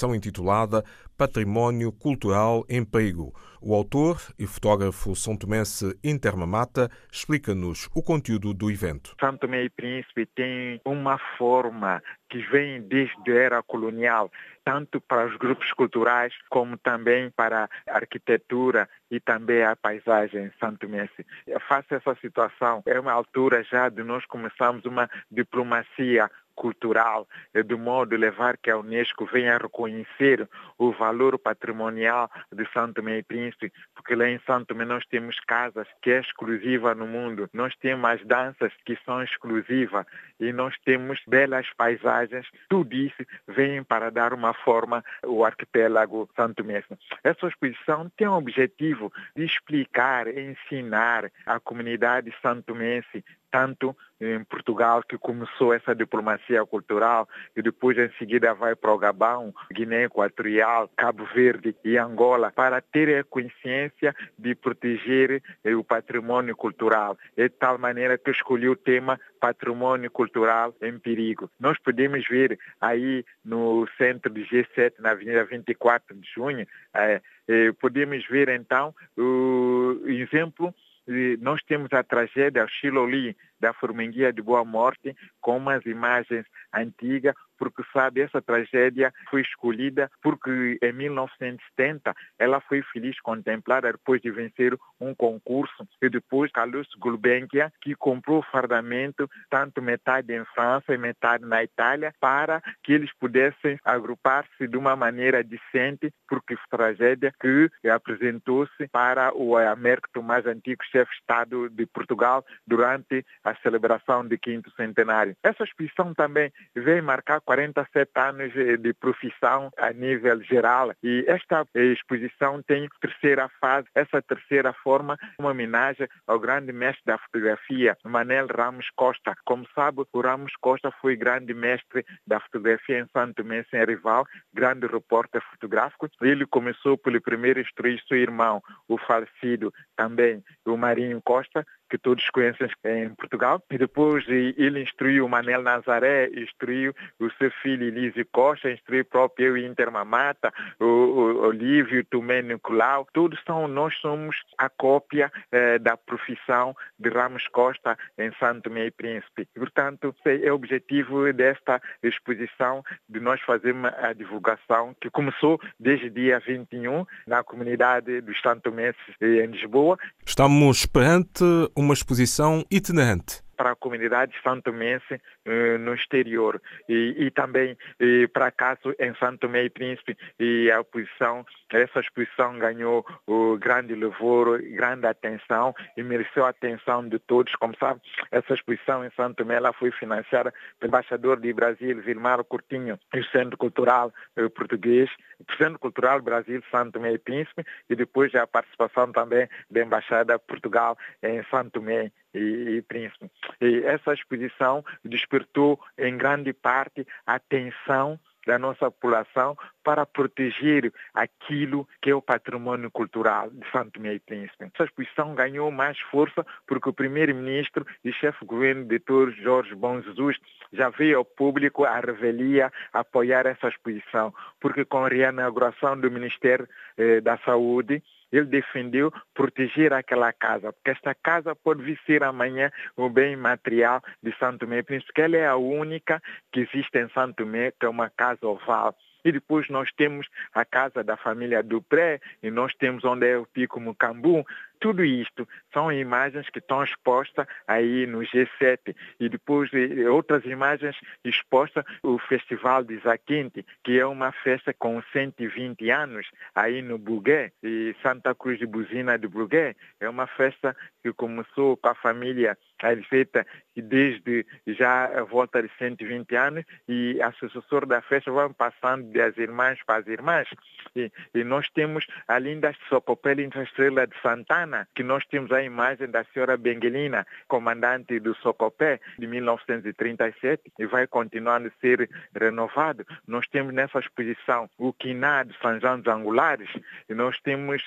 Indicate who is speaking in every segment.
Speaker 1: exposição intitulada Património Cultural em Perigo. O autor e fotógrafo são tomense Intermamata explica-nos o conteúdo do evento.
Speaker 2: São Tomé e Príncipe tem uma forma que vem desde a era colonial, tanto para os grupos culturais como também para a arquitetura e também a paisagem santomense. Face a essa situação, é uma altura já de nós começarmos uma diplomacia cultural, de modo a levar que a Unesco venha reconhecer o valor patrimonial de Santo Tomé e Príncipe, porque lá em Santo Tomé nós temos casas que é exclusiva no mundo, nós temos as danças que são exclusivas e nós temos belas paisagens, tudo isso vem para dar uma forma ao arquipélago Santo Tomé. Essa exposição tem o objetivo de explicar, ensinar a comunidade santomense tanto em Portugal, que começou essa diplomacia cultural, e depois em seguida vai para o Gabão, Guiné Equatorial, Cabo Verde e Angola, para ter a consciência de proteger eh, o patrimônio cultural. É de tal maneira que escolhi o tema patrimônio cultural em perigo. Nós podemos ver aí no centro de G7, na Avenida 24 de Junho, eh, eh, podemos ver então o exemplo nós temos a tragédia Chiloli da Forminguia de Boa Morte com umas imagens antigas porque sabe, essa tragédia foi escolhida porque em 1970 ela foi feliz contemplada depois de vencer um concurso e depois Carlos Gulbenkian que comprou o fardamento tanto metade em França e metade na Itália para que eles pudessem agrupar-se de uma maneira decente porque foi tragédia que apresentou-se para o Américo mais antigo chefe de Estado de Portugal durante a celebração do quinto centenário. Essa exposição também veio marcar 47 anos de profissão a nível geral e esta exposição tem terceira fase, essa terceira forma, uma homenagem ao grande mestre da fotografia, Manel Ramos Costa. Como sabe, o Ramos Costa foi grande mestre da fotografia em Santo Tomé sem rival, grande repórter fotográfico. Ele começou pelo primeiro instruir seu irmão, o falecido também, o Marinho Costa, que todos conhecem em Portugal. E depois ele instruiu o Manel Nazaré, instruiu o filho Elise Costa, instruiu o próprio Inter Mamata, o, o Olívio Tomé Nicolau. Todos são, nós somos a cópia eh, da profissão de Ramos Costa em Santo Tomé e Príncipe. E, portanto, é o objetivo desta exposição de nós fazermos a divulgação que começou desde dia 21 na comunidade dos Santo Tomé em Lisboa.
Speaker 1: Estamos perante uma exposição itinerante
Speaker 2: para a comunidade santomense eh, no exterior e, e também e, para caso em Santo Tomé e Príncipe e a exposição, essa exposição ganhou grande louvor, grande atenção e mereceu a atenção de todos. Como sabe, essa exposição em Santo Tomé ela foi financiada pelo embaixador de Brasil, Vilmar Coutinho, e o Centro Cultural eh, Português, o Centro Cultural Brasil, Santo Tomé e Príncipe e depois a participação também da Embaixada Portugal em Santo Tomé e, e Príncipe. E essa exposição despertou em grande parte a atenção da nossa população para proteger aquilo que é o patrimônio cultural de Santo Tomé e Príncipe. Essa exposição ganhou mais força porque o primeiro-ministro e chefe de governo, doutor Jorge Bom Jesus, já veio ao público a revelia apoiar essa exposição, porque com a reinauguração do Ministério eh, da Saúde, ele defendeu proteger aquela casa, porque esta casa pode vir ser amanhã o bem material de Santo Tomé, porque ela é a única que existe em Santo Tomé, que é uma casa oval. E depois nós temos a casa da família Dupré, e nós temos onde é o Pico Mucambu, tudo isto são imagens que estão expostas aí no G7 e depois outras imagens expostas o Festival de Zaquinte, que é uma festa com 120 anos aí no Bugué e Santa Cruz de Buzina de Bugué. É uma festa que começou com a família feita desde já a volta de 120 anos e a sucessor da festa vão passando das irmãs para as irmãs. E, e nós temos a linda Sopopela Estrela de Santana, Que nós temos a imagem da senhora Benguelina, comandante do Socopé, de 1937, e vai continuando a ser renovado. Nós temos nessa exposição o Quiná de São João dos Angulares, e nós temos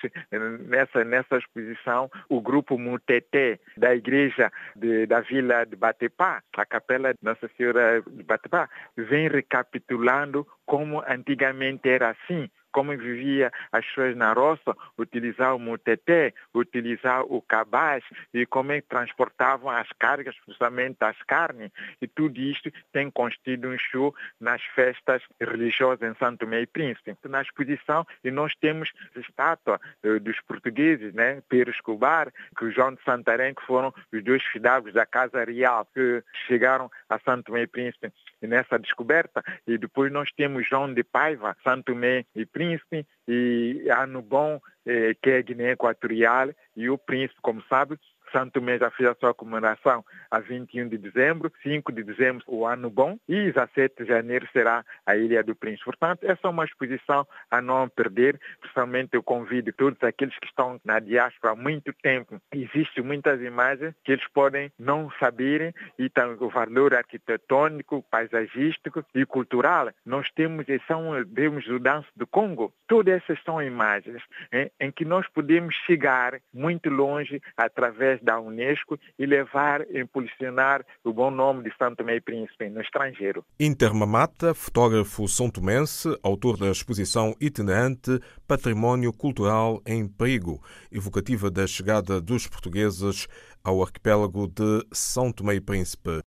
Speaker 2: nessa, nessa exposição o grupo Muteté, da igreja de, da vila de Batepá, a capela de Nossa Senhora de Batepá, vem recapitulando como antigamente era assim, como vivia as pessoas na roça, utilizar o muteté, utilizar o cabaz e como é transportavam as cargas, principalmente as carnes. E tudo isto tem constituído um show nas festas religiosas em Santo e Príncipe. Na exposição, e nós temos a estátua eh, dos portugueses, né? Pedro Escobar, que João de Santarém, que foram os dois fidalgos da Casa Real, que chegaram a Santo e Príncipe nessa descoberta. E depois nós temos João de Paiva, Santo Tomé e Príncipe, e ano bom eh, que é Guiné Equatorial e o príncipe, como sabe, Santo Tomé já fez a sua comemoração a 21 de dezembro, 5 de dezembro o ano bom e 17 de janeiro será a Ilha do Príncipe. Portanto, essa é uma exposição a não perder, principalmente eu convido todos aqueles que estão na diáspora há muito tempo. Existem muitas imagens que eles podem não saberem e também o valor arquitetônico, paisagístico e cultural. Nós temos, são, temos o Danço do Congo. Todas essas são imagens em, em que nós podemos chegar muito longe através da Unesco e levar, impulsionar o bom nome de Santo Tomé e Príncipe no estrangeiro.
Speaker 1: Intermamata, fotógrafo são tomense, autor da exposição itinerante Património Cultural em Perigo, evocativa da chegada dos portugueses ao arquipélago de São Tomé e Príncipe.